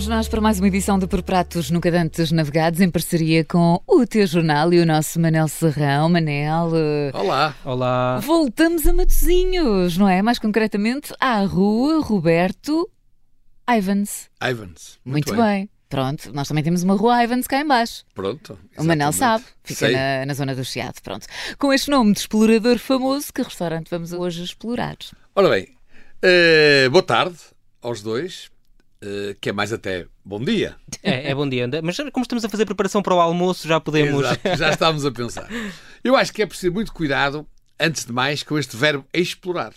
vamos nós para mais uma edição de Por Pratos Nunca Dantes Navegados, em parceria com o teu jornal e o nosso Manel Serrão. Manel. eh, Olá. Olá. Voltamos a Matozinhos, não é? Mais concretamente à Rua Roberto Ivans. Ivans. Muito, bem. Pronto, nós também temos uma Rua Ivans cá em baixo. Pronto. O Manel exatamente. sabe, fica na, na zona do Chiado. Pronto. Com este nome de explorador famoso, que restaurante vamos hoje explorar? Ora bem, eh, boa tarde aos dois, eh, que é mais até bom dia. É, é bom dia. Mas como estamos a fazer preparação para o almoço, já podemos. Exato, já estávamos a pensar. Eu acho que é preciso muito cuidado, antes de mais, com este verbo explorar.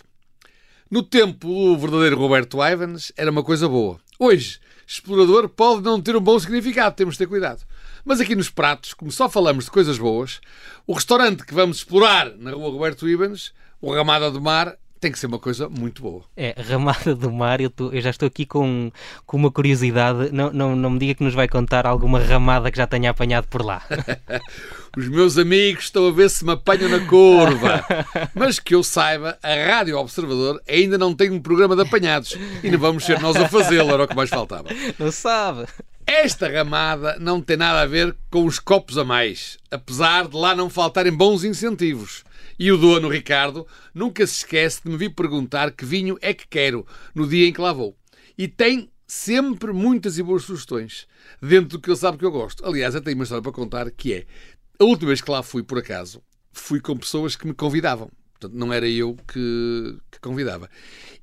No tempo do verdadeiro Roberto Ivans, era uma coisa boa. Hoje, explorador pode não ter um bom significado, temos de ter cuidado. Mas aqui nos pratos, como só falamos de coisas boas, o restaurante que vamos explorar na rua Roberto Ivans, o Ramada do Mar, tem que ser uma coisa muito boa. É, Ramada do Mar, eu, tô- eu já estou aqui com, com uma curiosidade. Não, não, não me diga que nos vai contar alguma ramada que já tenha apanhado por lá. Os meus amigos estão a ver se me apanham na curva. Mas que eu saiba, a Rádio Observador ainda não tem um programa de apanhados. E não vamos ser nós a fazê-lo, era o que mais faltava. Não sabe? Esta ramada não tem nada a ver com os copos a mais, apesar de lá não faltarem bons incentivos. E o dono, Ricardo, nunca se esquece de me vir perguntar que vinho é que quero no dia em que lá vou. E tem sempre muitas e boas sugestões, dentro do que ele sabe que eu gosto. Aliás, eu tenho uma história para contar que é, a última vez que lá fui, por acaso, fui com pessoas que me convidavam. Portanto, não era eu que, que convidava.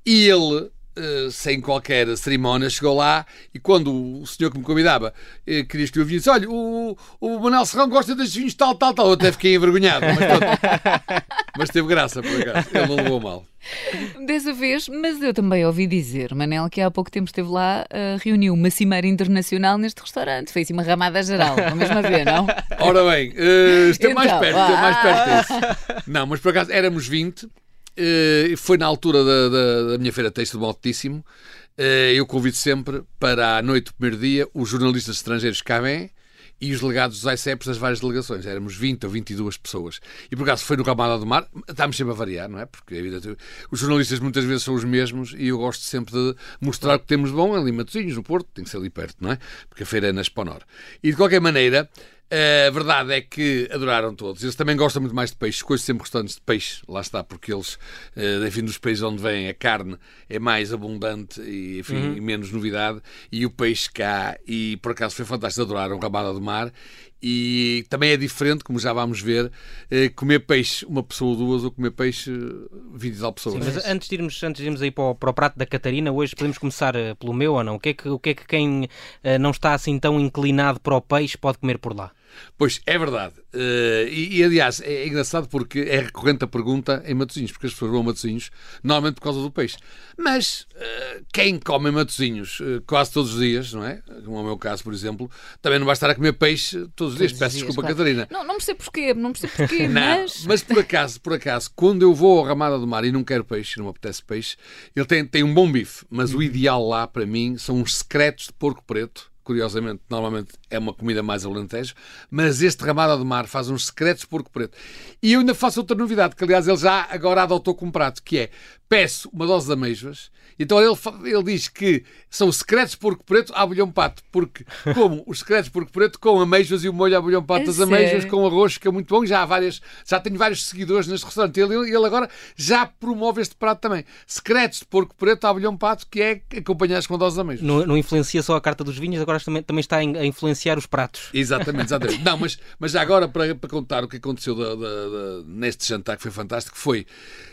E ele, eh, sem qualquer cerimónia, chegou lá e quando o senhor que me convidava eh, queria que eu vinho, disse: Olha, o, o Manuel Serrão gosta destes vinhos tal, tal, tal. Eu até fiquei envergonhado, mas, pronto. mas teve graça, por acaso. Ele não levou mal. Dessa vez, mas eu também ouvi dizer, Manel, que há pouco tempo esteve lá, eh, reuniu uma cimeira internacional neste restaurante. Foi assim uma ramada geral, mesmo a ver, não? Ora bem, eh, esteve mais Então, perto, esteve mais ah. perto disso. Não, mas por acaso éramos 20, eh, foi na altura da, da- da minha feira texto do Altíssimo. Eh, eu convido sempre para à noite do primeiro dia os jornalistas estrangeiros cá vêm e os delegados dos ICEPs das várias delegações. Éramos 20 ou 22 pessoas. E por acaso foi no Ramada do Mar, estamos sempre a variar, não é? Porque a vida, os jornalistas muitas vezes são os mesmos e eu gosto sempre de mostrar o que temos de bom ali em Matosinhos, no Porto, tem que ser ali perto, não é? Porque a feira é na Esponor. E de qualquer maneira, a verdade é que adoraram todos. Eles também gostam muito mais de peixe. Escolho sempre restaurantes de peixe, lá está, porque eles, eh, enfim, dos países onde vem a carne é mais abundante e, enfim, e menos novidade. E o peixe cá, e por acaso foi fantástico, adoraram Ramada do Mar. E também é diferente, como já vamos ver, eh, comer peixe uma pessoa ou duas ou comer peixe eh, 20 e tal pessoas. Mas antes de irmos, antes de irmos aí para o, para o prato da Catarina, hoje podemos começar eh, pelo meu ou não? O que é que, o que, é que quem eh, não está assim tão inclinado para o peixe pode comer por lá? Pois, é verdade. Eh, e, e, aliás, é engraçado porque é recorrente a pergunta em Matosinhos, porque as pessoas vão a Matosinhos normalmente por causa do peixe. Mas eh, quem come Matosinhos eh, quase todos os dias, não é? Como é o meu caso, por exemplo, também não vai estar a comer peixe todos os dias. Todos os Peço dias, desculpa, claro. Catarina. Não, não percebo porquê, não percebo porquê, Não, mas... mas por acaso, por acaso, quando eu vou ao Ramada do Mar e não quero peixe, não me apetece peixe, ele tem, tem um bom bife, mas o ideal lá para mim são uns secretos de porco preto. Curiosamente, normalmente é uma comida mais alentejo, mas este Ramada do Mar faz uns secretos de porco preto. E eu ainda faço outra novidade, que aliás ele já agora adotou como prato, que é peço uma dose de amêijoas. Então ele, ele diz que são secretos de porco preto à bolhão pato, porque como os secretos de porco preto com amêijoas e o molho à bolhão pato das amêijoas sério? com arroz, que é muito bom. Já há várias, já tenho vários seguidores neste restaurante. Ele, ele agora já promove este prato também. Secretos de porco preto à bolhão pato, que é acompanhados com doses de amêijoas. Não, não influencia só a carta dos vinhos, agora também, também está a in- a influenciar os pratos. Exatamente, exatamente. Não, mas, mas já agora para, para contar o que aconteceu da- da- da- neste jantar que foi fantástico, foi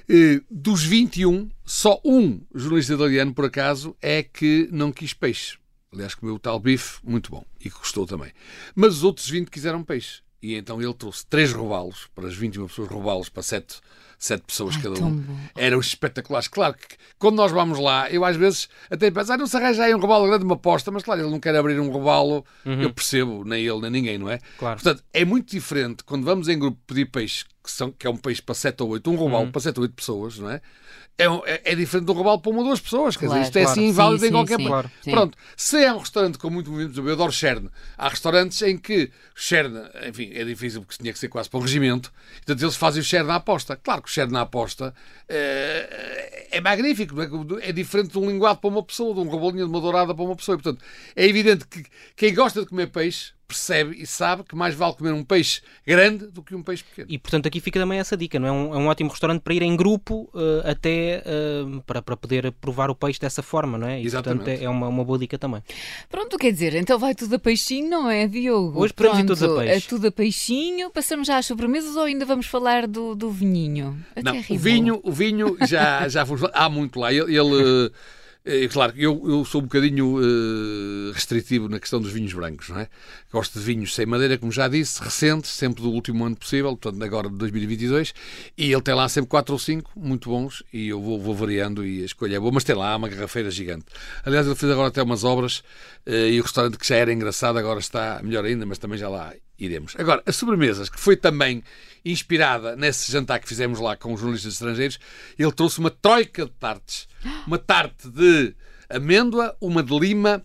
eh, dos 21, só um jornalista italiano, por acaso, é que não quis peixe. Aliás, comeu o tal bife, muito bom, e que gostou também. Mas os outros 20 quiseram peixe. E então ele trouxe três robalos, para as 21 pessoas, robalos para sete, sete pessoas Ai, cada tão um. Eram espetaculares. Claro que quando nós vamos lá, eu às vezes até penso, ah, não se arranja aí um robalo grande, uma aposta, mas claro, ele não quer abrir um robalo, eu percebo, nem ele, nem ninguém, não é? Claro. Portanto, é muito diferente quando vamos em grupo pedir peixe, que são, que é um peixe para 7 ou 8, um robalo para 7 ou 8 pessoas, não é? É, um- é, é diferente de um robalo para uma ou duas pessoas. Quer Claro, dizer, isto é claro. assim inválido Sim, em sim, qualquer sim. Claro. Sim. Pronto, se é um restaurante com muito movimento, eu adoro Cherne. Há restaurantes em que o Cherne, enfim, é difícil porque tinha que ser quase para um regimento, portanto eles fazem o Cherne na aposta. Claro Cherne na aposta eh, é magnífico, é? é diferente de um linguado para uma pessoa, de um rebolinho de uma dourada para uma pessoa. E, portanto, é evidente que quem gosta de comer peixe percebe e sabe que mais vale comer um peixe grande do que um peixe pequeno. E portanto aqui fica também essa dica, não é? Um, é um ótimo restaurante para ir em grupo eh, até eh, para, para poder provar o peixe dessa forma, não é? E Exatamente. portanto é, é uma, uma boa dica também. Pronto, quer dizer, então vai tudo a peixinho, não é, Diogo? Hoje podemos ir Pronto, todos a peixe. É tudo a peixinho. Passamos já às sobremesas ou ainda vamos falar do, do vinhinho? Até Não, rimou. o vinho, o vinho já, já falar- há muito lá. Ele, ele, eh, claro, eu, eu sou um bocadinho eh, restritivo na questão dos vinhos brancos, não é? Gosto de vinhos sem madeira, como já disse, recentes, sempre do último ano possível, portanto, agora de 2022, e ele tem lá sempre 4 ou 5 muito bons, e eu vou, vou variando e a escolha é boa, mas tem lá uma garrafeira gigante. Aliás, ele fez agora até umas obras, eh, e o restaurante que já era engraçado agora está melhor ainda, mas também já lá iremos. Agora, as sobremesas, que foi também inspirada nesse jantar que fizemos lá com os jornalistas estrangeiros, ele trouxe uma troika de tartes. Uma tarte de amêndoa, uma de lima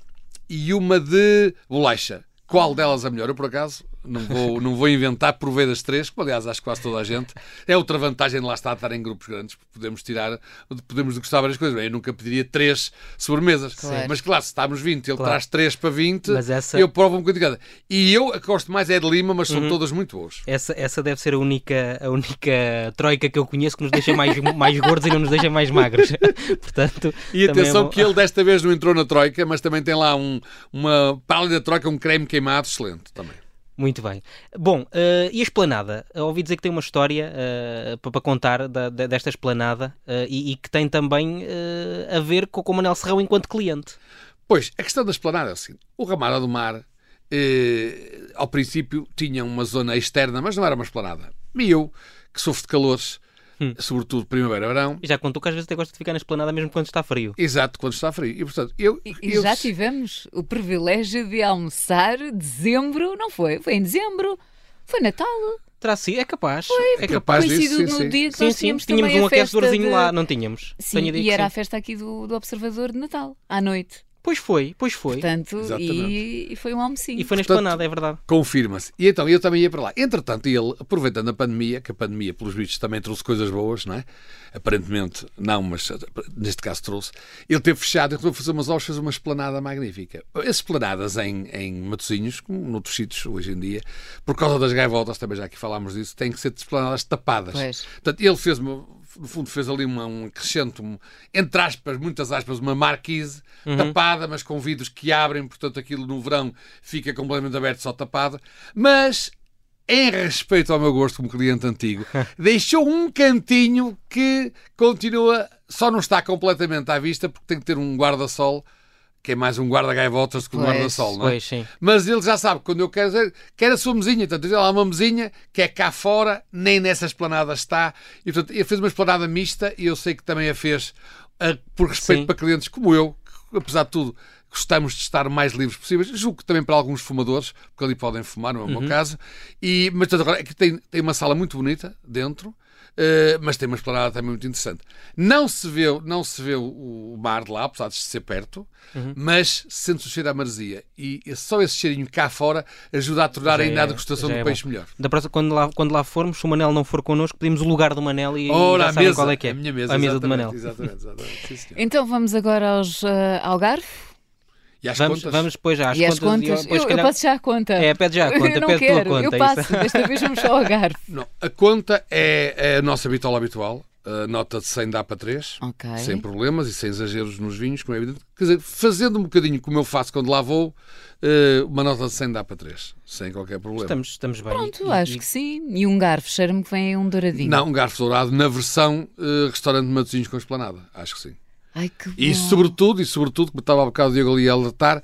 e uma de bolacha. Qual delas a melhor? Eu, por acaso, não vou, não vou inventar, provei das três, que aliás acho que quase toda a gente. É outra vantagem de lá estar, estar em grupos grandes, porque podemos tirar, podemos degustar várias coisas. Bem, Eu nunca pediria três sobremesas. Claro. Mas claro, se estamos 20, ele Claro. traz três para 20, Mas essa- eu provo um bocadinho de cada. E eu a que gosto mais é de lima, mas Uhum. são todas muito boas. Essa, essa deve ser a única, a única troika que eu conheço que nos deixa mais, mais gordos e não nos deixa mais magros. Portanto, E é atenção bom. que ele desta vez não entrou na Troika, mas também tem lá um, uma, para além da Troika, um creme queimado excelente também. Muito bem. Bom, eh, e a esplanada? Eu ouvi dizer que tem uma história eh, para contar da- desta esplanada eh, e, e que tem também eh, a ver com, com o Manel Serrão enquanto cliente. Pois, a questão da esplanada é assim: o Ramada do Mar, eh, ao princípio, tinha uma zona externa, mas não era uma esplanada. E eu, que sofro de calores, Hum. sobretudo primavera-verão, E já contou que às vezes até gosta de ficar na esplanada mesmo quando está frio. exato, quando está frio. E, portanto, eu, E, e eu já tivemos o privilégio de almoçar dezembro, não foi? Foi em dezembro. Foi Natal. Terá sido, é capaz. é capaz disso, Coincidiu sim, no sim. dia que Sim, nós tínhamos, tínhamos um aquecedorzinho de... lá, não tínhamos? Sim, e era sim. a festa aqui do, do Observador de Natal, à noite. Pois foi, pois foi. Portanto, e, e foi um almocinho. E foi na esplanada, é verdade. Confirma-se. E então eu também ia para lá. Entretanto, ele, aproveitando a pandemia, que a pandemia, pelos bichos, também trouxe coisas boas, não é? Aparentemente não, mas neste caso trouxe. Ele teve fechado, ele resolveu fazer umas fez uma esplanada magnífica. As esplanadas em, em Matosinhos, como noutros sítios hoje em dia, por causa das gaivotas, também já aqui falámos disso, têm que ser esplanadas tapadas. Pois. Portanto, ele fez, uma, no fundo, fez ali uma, um acrescento, um, entre aspas, muitas aspas, uma marquise tapada, mas com vidros que abrem, portanto, aquilo no verão fica completamente aberto, só tapado. Mas, em respeito ao meu gosto como cliente antigo, deixou um cantinho que continua, só não está completamente à vista, porque tem que ter um guarda-sol. Que é mais um guarda-gaivotas do que um guarda-sol, não é? Pois, sim. Mas ele já sabe, quando eu quero dizer, quer a sua mesinha, portanto, ele há uma mesinha que é cá fora, nem nessa esplanada está, e portanto, ele fez uma esplanada mista e eu sei que também a fez ah, por respeito Sim. para clientes como eu, que apesar de tudo gostamos de estar mais livres possíveis, julgo que também para alguns fumadores, porque ali podem fumar, não é o Uhum. meu caso, e, mas portanto, agora aqui tem, tem uma sala muito bonita dentro, eh, mas tem uma esplanada também muito interessante. Não se vê, não se vê o, o mar de lá, apesar de ser perto, Uhum. mas sente-se o cheiro à maresia. E só esse cheirinho cá fora ajuda a tornar Já ainda é- a degustação do é peixe bom. melhor. Da próxima, quando, lá, quando lá formos, se o Manel não for connosco, pedimos o lugar do Manel e Ora, já a sabem mesa, qual é que é. a minha mesa, a mesa do exatamente, Manel. Exatamente, exatamente. Sim, senhor. Então vamos agora aos ah, Algarve E às Vamos, contas? vamos depois já às e às contas. contas. e depois, eu, se eu calhar- passo já a conta. É, pede já a conta, eu não pede quero, tua conta. eu é passo. isso? Desta vez vamos só ao Algarve. Não, a conta é, é a nossa bitola habitual. A nota de 100 dá para 3, Ok. sem problemas e sem exageros nos vinhos, como é evidente. Quer dizer, fazendo um bocadinho como eu faço quando lá vou, eh, uma nota de 100 dá para 3, sem qualquer problema. Estamos, estamos bem. Pronto, E- acho e- que sim. E um garfo, cheira-me que vem um douradinho. Não, um garfo dourado na versão eh, restaurante de Matosinhos com esplanada. Acho que sim. Ai, que bom. E sobretudo, e sobretudo, como estava há bocado o Diego ali a alertar,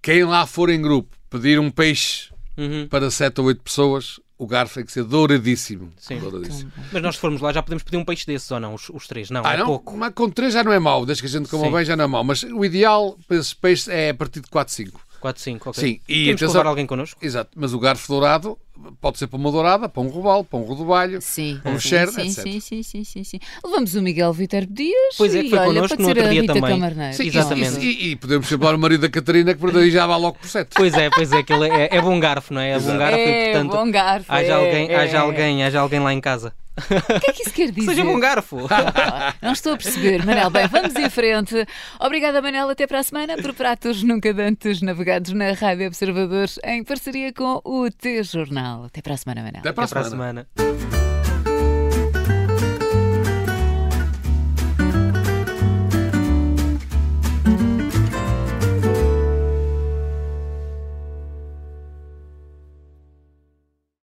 quem lá for em grupo pedir um peixe Uhum, para 7 ou 8 pessoas, o garfo tem que ser douradíssimo. Sim. douradíssimo. Mas nós se formos lá já podemos pedir um peixe desses ou não? Os, os três? Não, Ah, é não? pouco. Mas com 3 já não é mau, desde que a gente coma Sim. bem já não é mau. Mas o ideal para esses peixes é a partir de 4, 5. 4, 5, ok. Sim, e Temos que atenção- levar alguém connosco? Exato, mas o garfo dourado pode ser para uma dourada, para um robalo, para um rodobalho, Sim, para um sim, share, sim, etc. sim, sim, sim, sim, sim. Levamos o Miguel Vitor Dias Pois é, que e foi olha, connosco pode no ser outro a Rita também. Camarneiro. Sim, Exatamente. E, e- e podemos chamar o marido da Catarina, que por daí já vai logo por sete. Pois é, pois é, que ele é, é bom garfo, não é? É bom garfo e, É, portanto, bom garfo. haja, é, alguém, é. haja alguém, haja alguém lá em casa. O que é que isso quer Que dizer? seja bom garfo. Não estou a perceber, Manel. Bem, vamos em frente. Obrigada, Manel. Até para a semana por pratos nunca antes navegados na Rádio Observadores em parceria com o T-Jornal. Até para a semana, Manel. Até para a Até para a semana. semana.